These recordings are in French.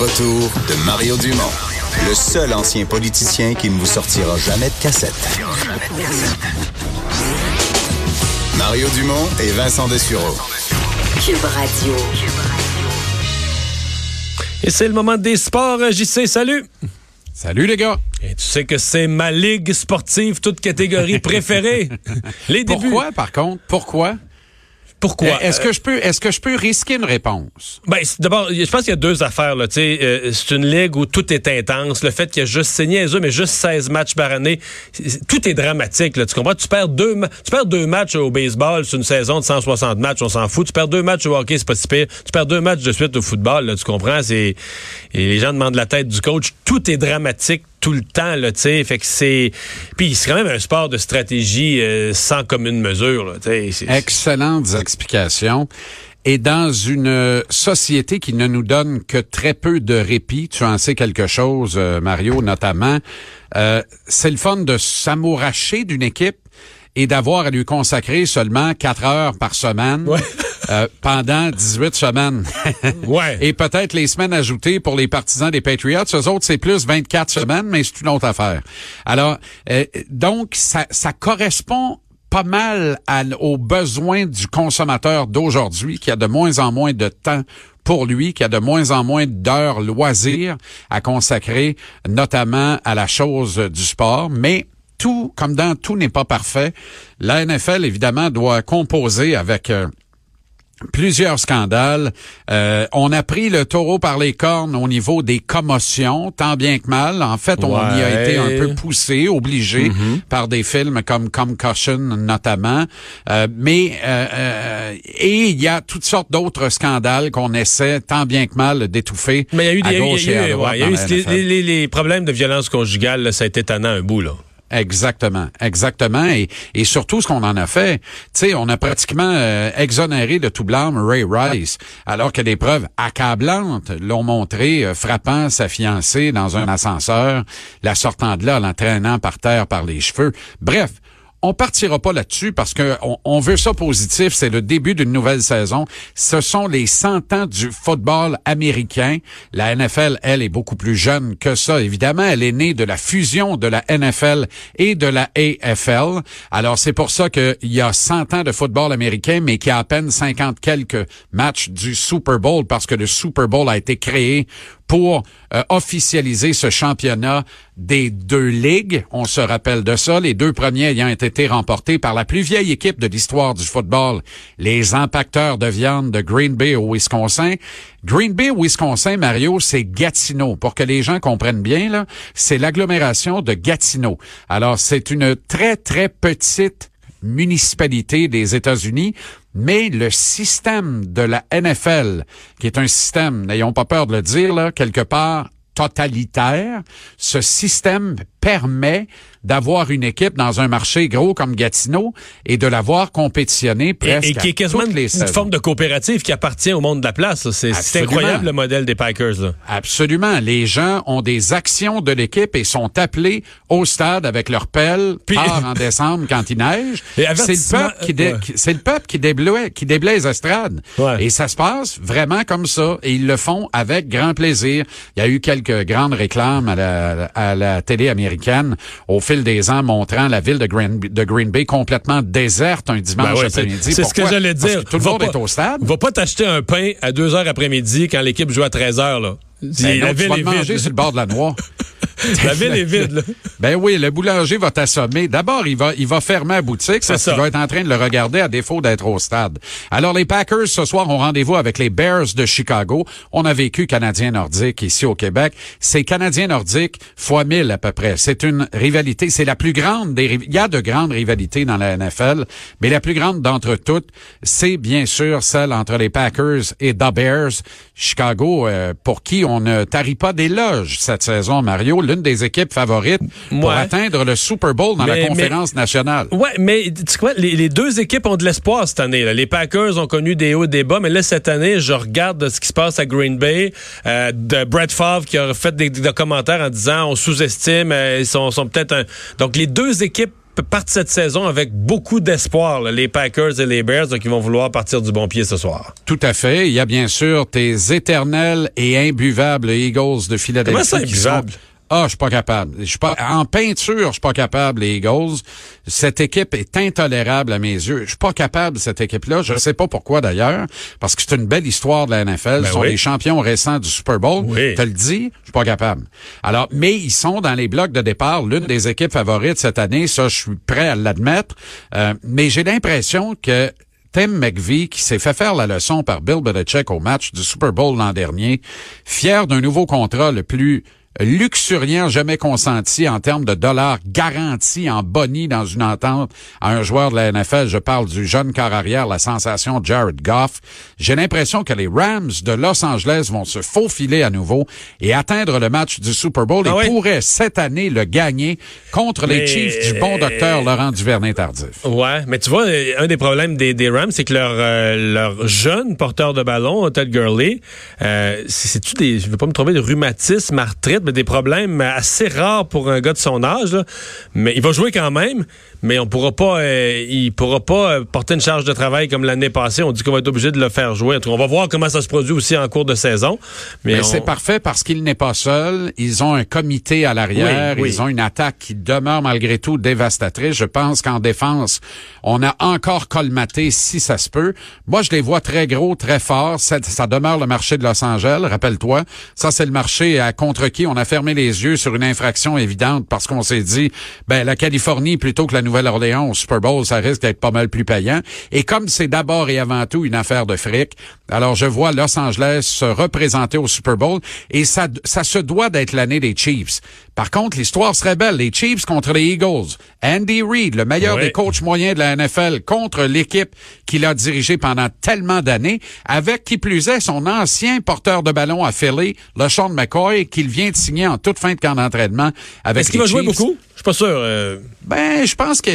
Retour de Mario Dumont, le seul ancien politicien qui ne vous sortira jamais de cassette. Mario Dumont et Vincent Dessureau. Cube Radio. Et c'est le moment des sports. JC, salut! Salut les gars. Et tu sais que c'est ma ligue sportive, toute catégorie préférée. Les débuts. Pourquoi, par contre? Pourquoi? Pourquoi? Est-ce que je peux, est-ce que je peux risquer une réponse? Ben, c'est- d'abord, je pense qu'il y a deux affaires. Là. Tu sais, euh, c'est une ligue où tout est intense. Le fait qu'il y a juste saigné eux, mais juste 16 matchs par année, c'est- tout est dramatique. Là. Tu comprends? Tu perds deux, ma- tu perds deux matchs au baseball sur une saison de 160 matchs, on s'en fout. Tu perds deux matchs au hockey, c'est pas si pire. Tu perds deux matchs de suite au football, là, tu comprends? C'est et les gens demandent la tête du coach. Tout est dramatique tout le temps, là, tu sais. Fait que c'est. Puis c'est quand même un sport de stratégie euh, sans commune mesure, là, tu sais. C'est- Excellentes explications. Et dans une société qui ne nous donne que très peu de répit, tu en sais quelque chose, euh, Mario, notamment, euh, c'est le fun de s'amouracher d'une équipe et d'avoir à lui consacrer seulement quatre heures par semaine Ouais. Euh, pendant 18 semaines. Ouais. Et peut-être les semaines ajoutées pour les partisans des Patriots. Eux autres, c'est plus 24 semaines, mais c'est une autre affaire. Alors, euh, donc, ça, ça correspond pas mal à- aux besoins du consommateur d'aujourd'hui, qui a de moins en moins de temps pour lui, qui a de moins en moins d'heures loisirs à consacrer, notamment à la chose du sport. Mais tout, comme dans tout n'est pas parfait, la NFL, évidemment, doit composer avec... euh, plusieurs scandales. Euh, on a pris le taureau par les cornes au niveau des commotions, tant bien que mal. En fait, on y a été un peu poussé, obligé par des films comme Concussion notamment. Euh, mais euh, euh, et il y a toutes sortes d'autres scandales qu'on essaie tant bien que mal d'étouffer. Mais il y a eu des il y a eu- ouais, y a eu les, NFL. les- les problèmes de violence conjugale, là, ça a été tannant un bout, là. Exactement, exactement. Et, et surtout, ce qu'on en a fait, tu sais, on a pratiquement euh, exonéré de tout blâme Ray Rice, alors que des preuves accablantes l'ont montré euh, frappant sa fiancée dans un ascenseur, la sortant de là, l'entraînant par terre par les cheveux. Bref. On partira pas là-dessus parce que on, veut ça positif. C'est le début d'une nouvelle saison. Ce sont les 100 ans du football américain. La NFL, elle, est beaucoup plus jeune que ça. Évidemment, elle est née de la fusion de la NFL et de la AFL. Alors, c'est pour ça qu'il y a 100 ans de football américain, mais qu'il y a à peine 50 quelques matchs du Super Bowl parce que le Super Bowl a été créé pour euh, officialiser ce championnat des deux ligues. On se rappelle de ça. Les deux premiers ayant été remportés par la plus vieille équipe de l'histoire du football, les impacteurs de viande de Green Bay au Wisconsin. Green Bay au Wisconsin, Mario, c'est Gatineau. Pour que les gens comprennent bien, là, c'est l'agglomération de Gatineau. Alors, c'est une très, très petite municipalité des États-Unis, mais le système de la NFL, qui est un système, n'ayons pas peur de le dire, là, quelque part totalitaire, ce système permet d'avoir une équipe dans un marché gros comme Gatineau et de l'avoir compétitionner Et, presque et qui est à quasiment toutes une, les une saisons. forme de coopérative qui appartient au monde de la place. C'est incroyable le modèle des Packers. Là. Absolument. Les gens ont des actions de l'équipe et sont appelés au stade avec leur pelle Puis- tard en décembre quand il neige. Et C'est le peuple qui, dé- ouais. qui- c'est le peuple qui déblaye, qui déblaye les estrades. Ouais. Et ça se passe vraiment comme ça. Et ils le font avec grand plaisir. Il y a eu quelques grandes réclames à la, à la télé américaine au fil des ans montrant la ville de Green, de Green Bay complètement déserte un dimanche Ben ouais, après-midi. c'est ce que j'allais Parce dire. que tout le Va monde pas- est au stade. Va pas t'acheter un pain à 2 heures après-midi quand l'équipe joue à 13 heures. Là. Ben la non, tu ville vas est le manger vide. sur le bord de la noix. La ville est vide. Là. Ben oui, le boulanger va t'assommer. D'abord, il va, il va fermer la boutique parce ça. qu'il va être en train de le regarder à défaut d'être au stade. Alors, les Packers, ce soir, ont rendez-vous avec les Bears de Chicago. On a vécu Canadien nordique ici au Québec. C'est Canadien nordique fois mille à peu près. C'est une rivalité. C'est la plus grande des Il y a de grandes rivalités dans la NFL, mais la plus grande d'entre toutes, c'est bien sûr celle entre les Packers et The Bears. Chicago, euh, pour qui on ne tarit pas d'éloges cette saison, Mario, l'une des équipes favorites pour atteindre le Super Bowl dans Mais- la conférence nationale. Ouais, mais tu sais quoi, les, les deux équipes ont de l'espoir cette année. là. Les Packers ont connu des hauts et des bas, mais là, cette année, je regarde ce qui se passe à Green Bay, euh, de Brett Favre qui a fait des, des commentaires en disant on sous-estime, euh, ils sont, sont peut-être un... Donc, les deux équipes partent cette saison avec beaucoup d'espoir, les Packers et les Bears, donc ils vont vouloir partir du bon pied ce soir. Tout à fait. Il y a bien sûr tes éternels et imbuvables Eagles de Philadelphie. Comment ça, qui sont- imbuvable? Ah, je suis pas capable. Je suis pas en peinture, je suis pas capable les Eagles. Cette équipe est intolérable à mes yeux. Je suis pas capable cette équipe-là. Je ne sais pas pourquoi d'ailleurs, parce que c'est une belle histoire de la NFL. Ben Ils sont oui. les champions récents du Super Bowl. Oui. Te le dis, je suis pas capable. Alors, mais ils sont dans les blocs de départ, l'une des équipes favorites cette année. Ça, je suis prêt à l'admettre. Euh, mais j'ai l'impression que Tim McVie, qui s'est fait faire la leçon par Bill Belichick au match du Super Bowl l'an dernier, fier d'un nouveau contrat le plus luxuriant jamais consenti en termes de dollars garantis en boni dans une entente à un joueur de la NFL. Je parle du jeune corps arrière, la sensation Jared Goff. J'ai l'impression que les Rams de Los Angeles vont se faufiler à nouveau et atteindre le match du Super Bowl Ah et oui? pourraient cette année le gagner contre les Mais- Chiefs du bon docteur Laurent Duvernay-Tardif. Ouais, mais tu vois, un des problèmes des, des Rams, c'est que leur, euh, leur jeune porteur de ballon, Todd Gurley, euh, c'est- c'est-tu des, je veux pas me tromper, de rhumatisme, arthrite, des problèmes assez rares pour un gars de son âge, là. Mais il va jouer quand même, mais on pourra pas, euh, il pourra pas euh, porter une charge de travail comme l'année passée. On dit qu'on va être obligé de le faire jouer. En tout cas, on va voir comment ça se produit aussi en cours de saison. Mais, Mais on- c'est parfait parce qu'il n'est pas seul. Ils ont un comité à l'arrière. Oui, oui. Ils ont une attaque qui demeure malgré tout dévastatrice. Je pense qu'en défense, on a encore colmaté si ça se peut. Moi, je les vois très gros, très forts. Ça, ça demeure le marché de Los Angeles. Rappelle-toi, ça c'est le marché à contre qui on a fermé les yeux sur une infraction évidente parce qu'on s'est dit, ben la Californie plutôt que la Nouvelle-Orléans au Super Bowl, ça risque d'être pas mal plus payant. Et comme c'est d'abord et avant tout une affaire de fric, alors je vois Los Angeles se représenter au Super Bowl et ça, ça se doit d'être l'année des Chiefs. Par contre, l'histoire serait belle. Les Chiefs contre les Eagles. Andy Reid, le meilleur Oui. des coachs moyens de la NFL, contre l'équipe qu'il a dirigée pendant tellement d'années, avec qui plus est son ancien porteur de ballon à Philly, LeSean McCoy, qu'il vient de signer en toute fin de camp d'entraînement avec Est-ce qu'il va jouer beaucoup? Je suis pas sûr. euh, Ben, je pense que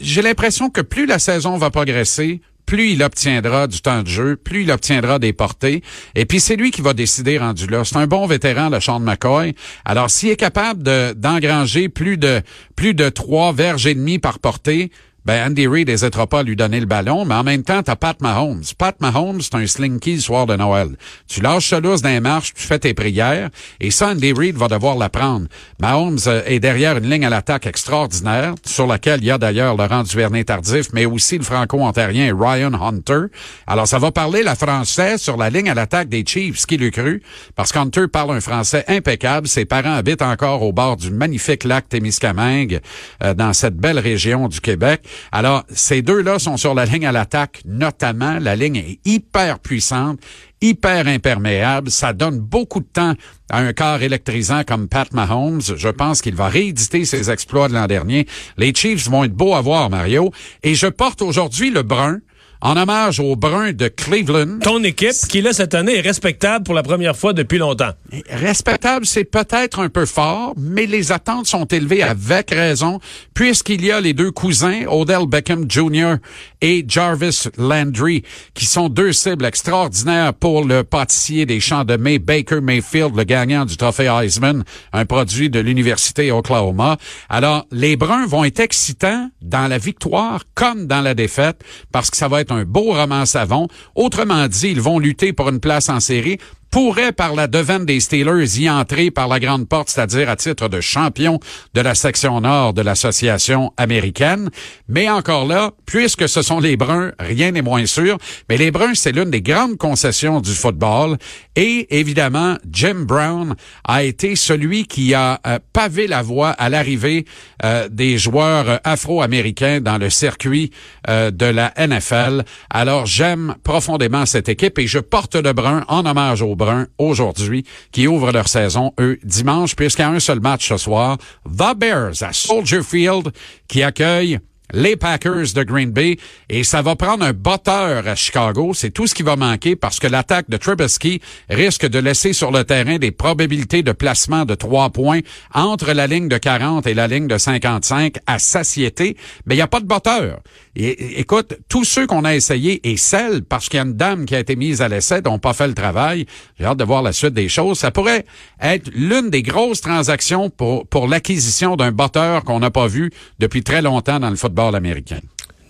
j'ai l'impression que plus la saison va progresser, plus il obtiendra du temps de jeu, plus il obtiendra des portées. Et puis, c'est lui qui va décider rendu là. C'est un bon vétéran, le Sean McCoy. Alors, s'il est capable de, d'engranger plus de, plus de trois verges et demie par portée, ben Andy Reid n'hésitera pas à lui donner le ballon, mais en même temps, t'as Pat Mahomes. Pat Mahomes, c'est un slinky le soir de Noël. Tu lâches ça dans les marches, tu fais tes prières, et ça, Andy Reid va devoir l'apprendre. Mahomes euh, est derrière une ligne à l'attaque extraordinaire, sur laquelle il y a d'ailleurs Laurent Duvernay-Tardif, mais aussi le franco-ontarien Ryan Hunter. Alors, ça va parler la française sur la ligne à l'attaque des Chiefs, qui l'eût cru, parce qu'Hunter parle un français impeccable. Ses parents habitent encore au bord du magnifique lac Témiscamingue, euh, dans cette belle région du Québec. Alors, ces deux-là sont sur la ligne à l'attaque, notamment. La ligne est hyper puissante, hyper imperméable. Ça donne beaucoup de temps à un corps électrisant comme Pat Mahomes. Je pense qu'il va rééditer ses exploits de l'an dernier. Les Chiefs vont être beaux à voir, Mario. Et je porte aujourd'hui le brun en hommage au brun de Cleveland. ton équipe, qui là cette année est respectable pour la première fois depuis longtemps. Respectable, c'est peut-être un peu fort, mais les attentes sont élevées avec raison, puisqu'il y a les deux cousins, Odell Beckham Jr. et Jarvis Landry, qui sont deux cibles extraordinaires pour le pâtissier des champs de mai, Baker Mayfield, le gagnant du trophée Heisman, un produit de l'Université Oklahoma. Alors, les Bruns vont être excitants dans la victoire comme dans la défaite, parce que ça va être un beau roman savon. Autrement dit, ils vont lutter pour une place en série pourrait, par la devane des Steelers, y entrer par la grande porte, c'est-à-dire à titre de champion de la section nord de l'association américaine. Mais encore là, puisque ce sont les Bruns, rien n'est moins sûr. Mais les Bruns, c'est l'une des grandes concessions du football. Et évidemment, Jim Brown a été celui qui a euh, pavé la voie à l'arrivée euh, des joueurs euh, afro-américains dans le circuit de la NFL. Alors, j'aime profondément cette équipe et je porte le brun en hommage aux Aujourd'hui, qui ouvrent leur saison, eux, dimanche, puisqu'il y a un seul match ce soir. The Bears à Soldier Field, qui accueille les Packers de Green Bay et ça va prendre un botteur à Chicago. C'est tout ce qui va manquer parce que l'attaque de Trubisky risque de laisser sur le terrain des probabilités de placement de trois points entre la ligne de 40 et la ligne de 55 à satiété. Mais il n'y a pas de botteur. Et, écoute, tous ceux qu'on a essayé et celles, parce qu'il y a une dame qui a été mise à l'essai, n'ont pas fait le travail. J'ai hâte de voir la suite des choses. Ça pourrait être l'une des grosses transactions pour, pour l'acquisition d'un botteur qu'on n'a pas vu depuis très longtemps dans le football américain.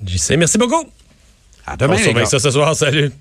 JC, merci beaucoup. À demain. On surveille ça ce soir. Salut.